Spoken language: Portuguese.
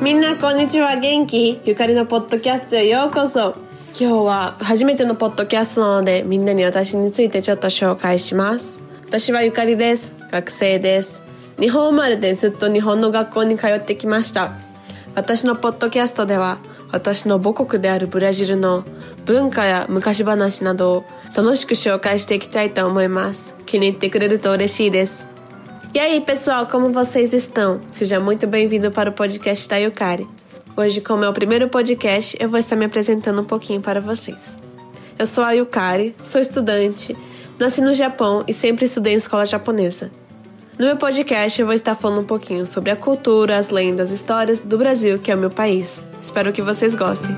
みんなこんにちは。元気？ゆかりのポッドキャストへようこそ。今日は初めてのポッドキャストなのでみんなに私についてちょっと紹介します。私はゆかりです。学生です。日本生まれでずっと日本の学校に通ってきました。私のポッドキャストでは私の母国であるブラジルの文化や昔話などを楽しく紹介していきたいと思います気に入ってくれると嬉しいです E aí, pessoal, como vocês estão? Seja muito bem-vindo para o podcast da Yukari. Hoje, como é o primeiro podcast, eu vou estar me apresentando um pouquinho para vocês. Eu sou a Yukari, sou estudante, nasci no Japão e sempre estudei em escola japonesa. No meu podcast, eu vou estar falando um pouquinho sobre a cultura, as lendas, histórias do Brasil, que é o meu país. Espero que vocês gostem.